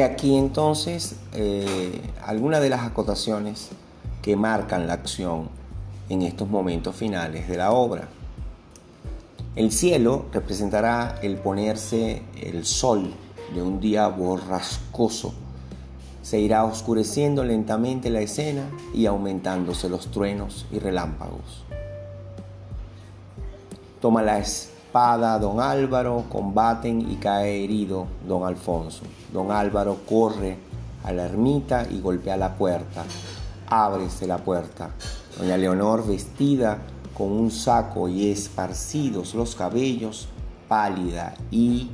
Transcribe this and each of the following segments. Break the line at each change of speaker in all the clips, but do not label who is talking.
Aquí entonces eh, algunas de las acotaciones que marcan la acción en estos momentos finales de la obra. El cielo representará el ponerse el sol de un día borrascoso. Se irá oscureciendo lentamente la escena y aumentándose los truenos y relámpagos. Toma la don Álvaro, combaten y cae herido don Alfonso. Don Álvaro corre a la ermita y golpea la puerta. Ábrese la puerta. Doña Leonor, vestida con un saco y esparcidos los cabellos, pálida y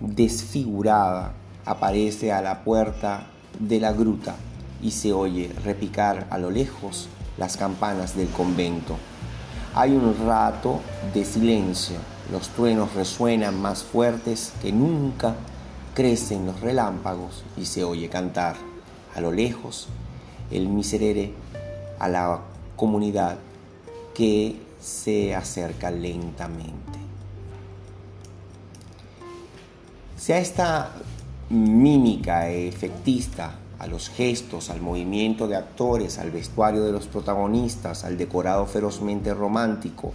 desfigurada, aparece a la puerta de la gruta y se oye repicar a lo lejos las campanas del convento. Hay un rato de silencio, los truenos resuenan más fuertes que nunca, crecen los relámpagos y se oye cantar a lo lejos el miserere a la comunidad que se acerca lentamente. Sea esta mímica efectista a los gestos, al movimiento de actores, al vestuario de los protagonistas, al decorado ferozmente romántico,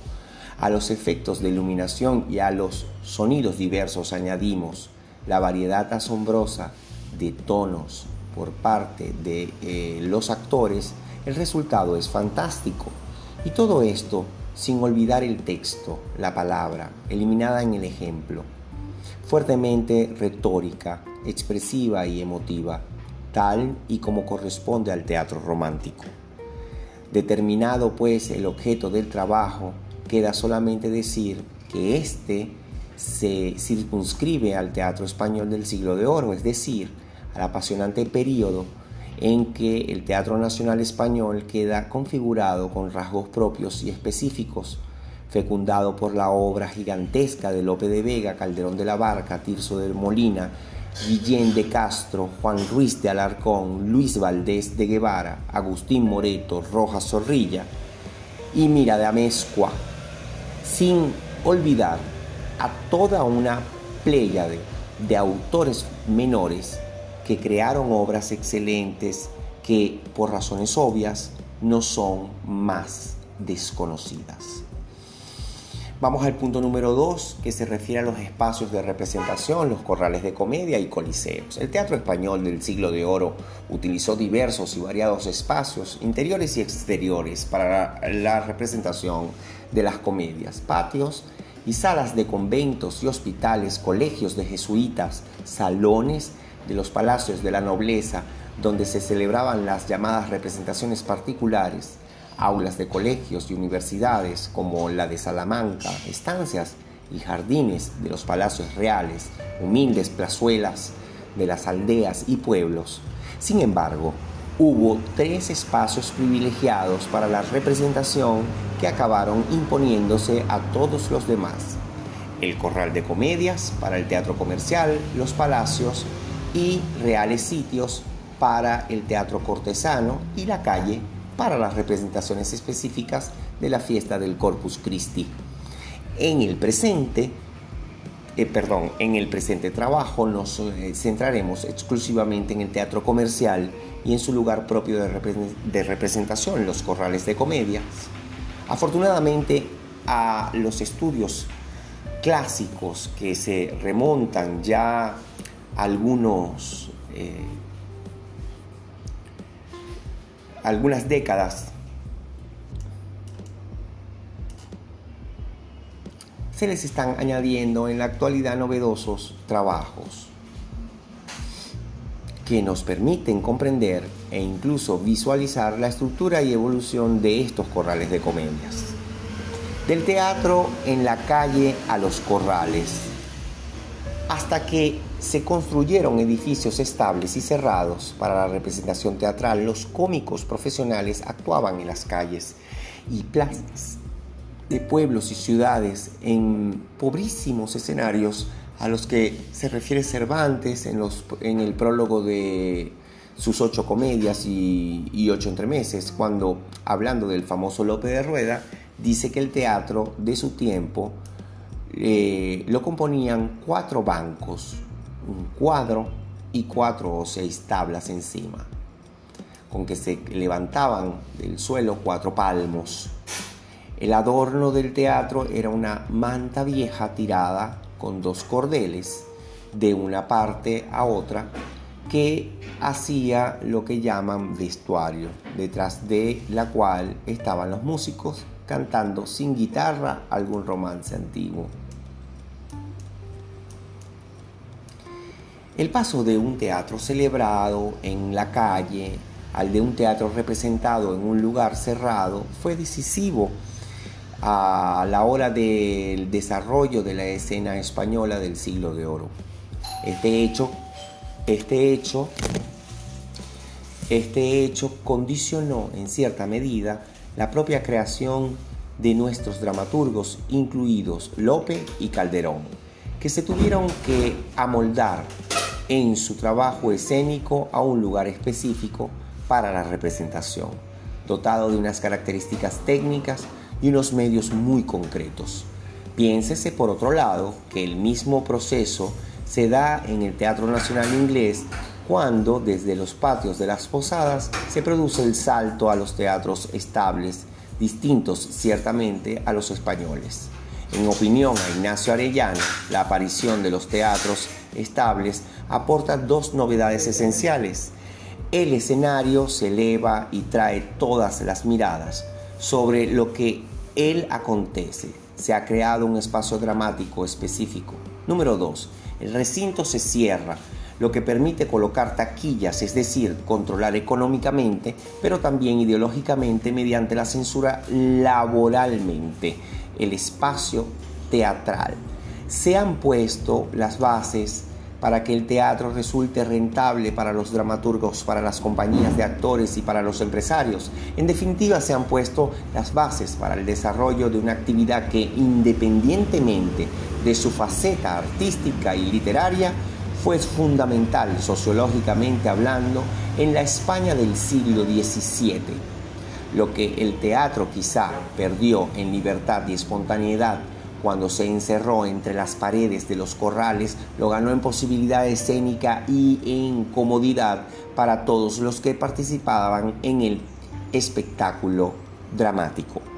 a los efectos de iluminación y a los sonidos diversos añadimos la variedad asombrosa de tonos por parte de eh, los actores, el resultado es fantástico. Y todo esto sin olvidar el texto, la palabra, eliminada en el ejemplo, fuertemente retórica, expresiva y emotiva, tal y como corresponde al teatro romántico. Determinado pues el objeto del trabajo, queda solamente decir que éste se circunscribe al teatro español del siglo de oro, es decir, al apasionante periodo en que el Teatro Nacional Español queda configurado con rasgos propios y específicos, fecundado por la obra gigantesca de Lope de Vega, Calderón de la Barca, Tirso de Molina, Guillén de Castro, Juan Ruiz de Alarcón, Luis Valdés de Guevara, Agustín Moreto, Rojas Zorrilla y Mira de Amezcua, sin olvidar a toda una pléyade de autores menores que crearon obras excelentes que por razones obvias no son más desconocidas. Vamos al punto número dos, que se refiere a los espacios de representación, los corrales de comedia y coliseos. El teatro español del siglo de oro utilizó diversos y variados espacios, interiores y exteriores, para la representación de las comedias, patios y salas de conventos y hospitales, colegios de jesuitas, salones de los palacios de la nobleza, donde se celebraban las llamadas representaciones particulares, aulas de colegios y universidades como la de Salamanca, estancias y jardines de los palacios reales, humildes plazuelas de las aldeas y pueblos. Sin embargo, hubo tres espacios privilegiados para la representación que acabaron imponiéndose a todos los demás. El corral de comedias para el teatro comercial, los palacios y reales sitios para el teatro cortesano y la calle para las representaciones específicas de la fiesta del Corpus Christi. En el presente, eh, perdón, en el presente trabajo nos eh, centraremos exclusivamente en el teatro comercial y en su lugar propio de, de representación, los corrales de comedia. Afortunadamente, a los estudios clásicos que se remontan ya algunos, eh, algunas décadas, se les están añadiendo en la actualidad novedosos trabajos que nos permiten comprender e incluso visualizar la estructura y evolución de estos corrales de comedias. Del teatro en la calle a los corrales, hasta que se construyeron edificios estables y cerrados para la representación teatral. Los cómicos profesionales actuaban en las calles y plazas de pueblos y ciudades en pobrísimos escenarios a los que se refiere Cervantes en, los, en el prólogo de sus ocho comedias y, ocho entremeses, cuando, hablando del famoso Lope de Rueda, dice que el teatro de su tiempo eh, lo componían cuatro bancos, un cuadro y cuatro o seis tablas encima, con que se levantaban del suelo cuatro palmos. El adorno del teatro era una manta vieja tirada con dos cordeles de una parte a otra que hacía lo que llaman vestuario, detrás de la cual estaban los músicos cantando sin guitarra algún romance antiguo. El paso de un teatro celebrado en la calle al de un teatro representado en un lugar cerrado fue decisivo a la hora del desarrollo de la escena española del siglo de oro. Este hecho, este hecho, este hecho condicionó en cierta medida la propia creación de nuestros dramaturgos, incluidos Lope y Calderón, que se tuvieron que amoldar en su trabajo escénico a un lugar específico para la representación, dotado de unas características técnicas y unos medios muy concretos. Piénsese por otro lado que el mismo proceso se da en el Teatro Nacional Inglés cuando desde los patios de las posadas se produce el salto a los teatros estables, distintos ciertamente a los españoles. En opinión a Ignacio Arellano, la aparición de los teatros estables aporta dos novedades esenciales. El escenario se eleva y trae todas las miradas sobre lo que él acontece. Se ha creado un espacio dramático específico. Número 2. El recinto se cierra, lo que permite colocar taquillas, es decir, controlar económicamente, pero también ideológicamente mediante la censura laboralmente el espacio teatral. Se han puesto las bases para que el teatro resulte rentable para los dramaturgos, para las compañías de actores y para los empresarios. En definitiva, se han puesto las bases para el desarrollo de una actividad que, independientemente de su faceta artística y literaria, fue fundamental sociológicamente hablando en la España del siglo XVII lo que el teatro quizá perdió en libertad y espontaneidad cuando se encerró entre las paredes de los corrales, lo ganó en posibilidad escénica y en comodidad para todos los que participaban en el espectáculo dramático.